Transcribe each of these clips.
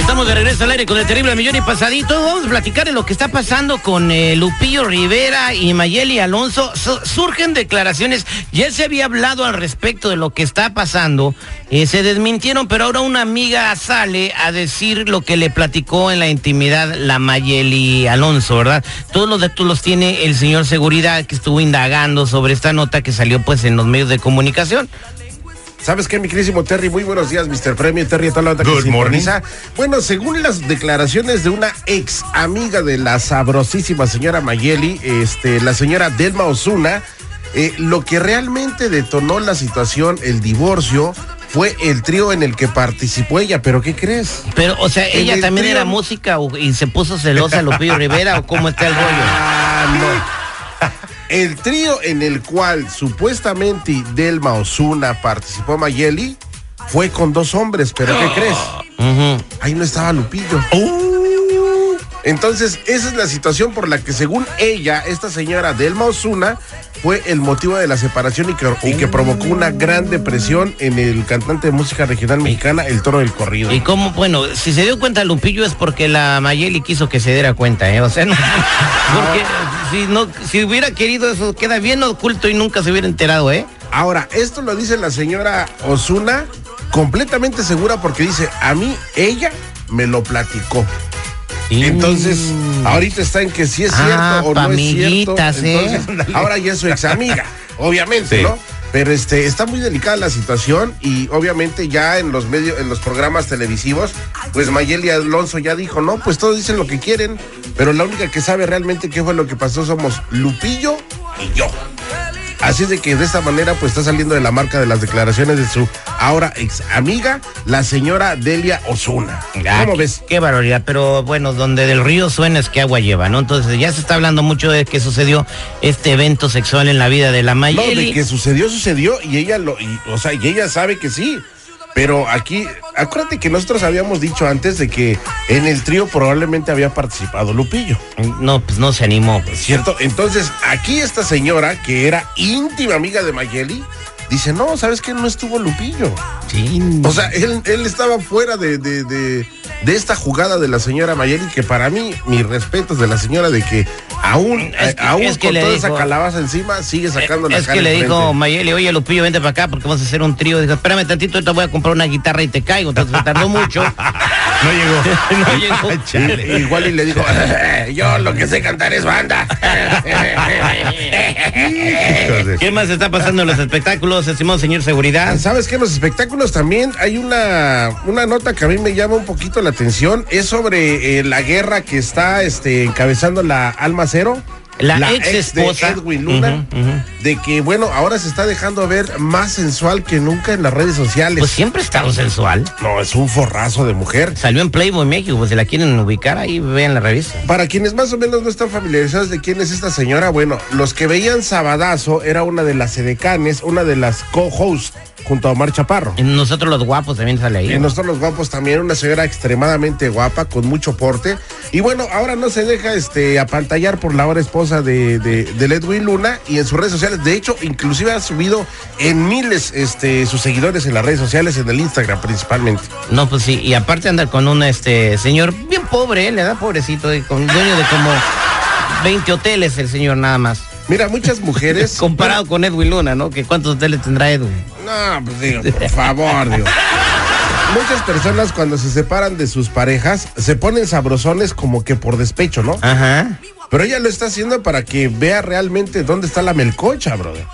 Estamos de regreso al aire con el terrible millón y pasadito. Vamos a platicar de lo que está pasando con eh, Lupillo Rivera y Mayeli Alonso. Su- surgen declaraciones. Ya se había hablado al respecto de lo que está pasando. Eh, se desmintieron, pero ahora una amiga sale a decir lo que le platicó en la intimidad la Mayeli Alonso, ¿verdad? Todos los datos los tiene el señor Seguridad que estuvo indagando sobre esta nota que salió pues en los medios de comunicación. ¿Sabes qué, mi querísimo Terry? Muy buenos días, Mr. Premio Terry, a toda la que Good sintoniza. Bueno, según las declaraciones de una ex amiga de la sabrosísima señora Mayeli, este, la señora Delma Osuna, eh, lo que realmente detonó la situación, el divorcio, fue el trío en el que participó ella. ¿Pero qué crees? Pero, o sea, ella el también trío- era música o- y se puso celosa Lupillo Rivera o cómo está el rollo. Ah, no. El trío en el cual supuestamente Delma Osuna participó Mayeli fue con dos hombres, pero ¿qué crees? Ujú. Ahí no estaba Lupillo. Entonces, esa es la situación por la que, según ella, esta señora Delma Osuna fue el motivo de la separación y que, y que provocó una gran depresión en el cantante de música regional mexicana, El Toro del Corrido. Y cómo, bueno, si se dio cuenta Lupillo es porque la Mayeli quiso que se diera cuenta, ¿eh? O sea, no, porque si no, si hubiera querido eso queda bien oculto y nunca se hubiera enterado, ¿eh? Ahora, esto lo dice la señora Osuna completamente segura porque dice, a mí ella me lo platicó. Entonces, ahorita está en que si es cierto Ah, o pa' no es cierto. ¿eh? Entonces, ahora ya es su ex amiga, obviamente, Sí. ¿no? Pero este está muy delicada la situación y obviamente ya en los medios, en los programas televisivos, pues Mayeli Alonso ya dijo, no, pues todos dicen lo que quieren, pero la única que sabe realmente qué fue lo que pasó somos Lupillo y yo. Así es de que de esta manera pues está saliendo de la marca de las declaraciones de su ahora ex amiga, la señora Delia Osuna. Ah, ¿Cómo ves? Qué barbaridad, pero bueno, donde del río suena es que agua lleva, ¿no? Entonces ya se está hablando mucho de que sucedió este evento sexual en la vida de la No, Mayeli. de que sucedió, sucedió y ella lo, y, o sea, y ella sabe que sí. Pero aquí, acuérdate que nosotros habíamos dicho antes de que en el trío probablemente había participado Lupillo, No, pues no se animó. pues. ¿cierto? Entonces, aquí esta señora, que era íntima amiga de Mayeli, dice, no, ¿sabes qué? No estuvo Lupillo. Sí. O sea, él, él estaba fuera de, de, de, de esta jugada de la señora Mayeli, que para mí, mis respetos de la señora de que aún, Es que- aún es que con toda dijo- esa calabaza encima, sigue sacando la Es cara que le dijo. Mayeli, oye Lupillo, vente para acá porque vamos a hacer un trío. Dijo, espérame tantito, te voy a comprar una guitarra y te caigo. Entonces se tardó mucho. No llegó. no llegó. Chale. Igual y le dijo, yo lo que sé cantar es banda. ¿Qué más está pasando en los espectáculos, estimado señor seguridad? ¿Sabes qué? En los espectáculos también hay una, una nota que a mí me llama un poquito la atención. Es sobre eh, la guerra que está este, encabezando la Alma Cero. La ex de esposa. Edwin Luna. De que, bueno, ahora se está dejando ver más sensual que nunca en las redes sociales. Pues siempre ha estado sensual. no, es un forrazo de mujer. Salió en Playboy México, pues si la quieren ubicar ahí, vean la revista. Para quienes más o menos no están familiarizados de quién es esta señora, bueno, los que veían Sabadazo era una de las edecanes, una de las co-hosts junto a Omar Chaparro. En nosotros los guapos también sale ahí. Y nosotros los guapos también, una señora extremadamente guapa, con mucho porte. Y bueno, ahora no se deja este apantallar por la ahora esposa de, de, de Edwin Luna y en sus redes sociales. De hecho, inclusive ha subido en miles este, sus seguidores en las redes sociales, en el Instagram principalmente. No, pues sí, y aparte andar con un este señor bien pobre, ¿eh? le da pobrecito, y con dueño de como 20 hoteles el señor nada más. Mira, muchas mujeres. Comparado con Edwin Luna, ¿no? Que cuántos hoteles tendrá Edwin. No, pues digo, por favor, Dios. Muchas personas cuando se separan de sus parejas se ponen sabrosones como que por despecho, ¿no? Ajá. Pero ella lo está haciendo para que vea realmente dónde está la melcocha, brother.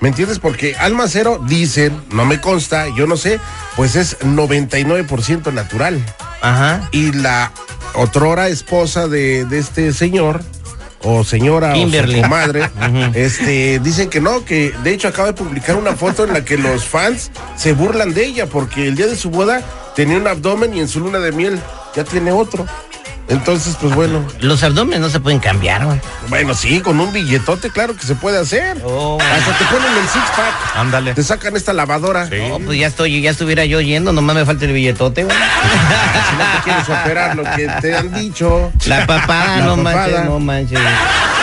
¿Me entiendes? Porque Alma Cero dicen, no me consta, yo no sé, pues es 99% natural. Ajá. Y la otrora esposa de, de este señor, o señora Kimberly. o su comadre, Ujú. este, dicen que no, que de hecho acaba de publicar una foto en la que los fans se burlan de ella porque el día de su boda tenía un abdomen y en su luna de miel ya tiene otro. Entonces, pues bueno. Los abdómenes no se pueden cambiar, güey. Bueno, sí, con un billetote, claro que se puede hacer. Oh. Hasta te ponen el six pack. Ándale. Te sacan esta lavadora. No, pues ya estoy, ya estuviera yo yendo, nomás me falta el billetote, güey. Si no te quieres operar lo que te han dicho. La papada, La no papada. manches, no manches.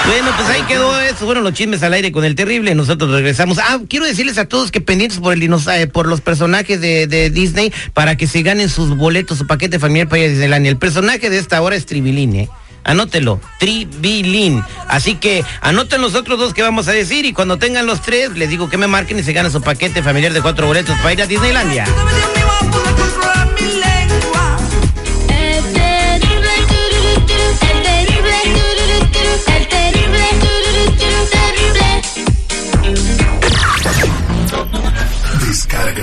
Bueno, pues ahí quedó eso. Bueno, los chismes al aire con el terrible. Nosotros regresamos. Ah, quiero decirles a todos que pendientes por el dinos- eh, por los personajes de, de Disney para que se ganen sus boletos, su paquete familiar para ir a Disneylandia. El personaje de esta hora es Tribilín, ¿eh? Anótelo, Tribilín. Así que anoten los otros dos que vamos a decir y cuando tengan los tres, les digo que me marquen y se ganan su paquete familiar de cuatro boletos para ir a Disneylandia.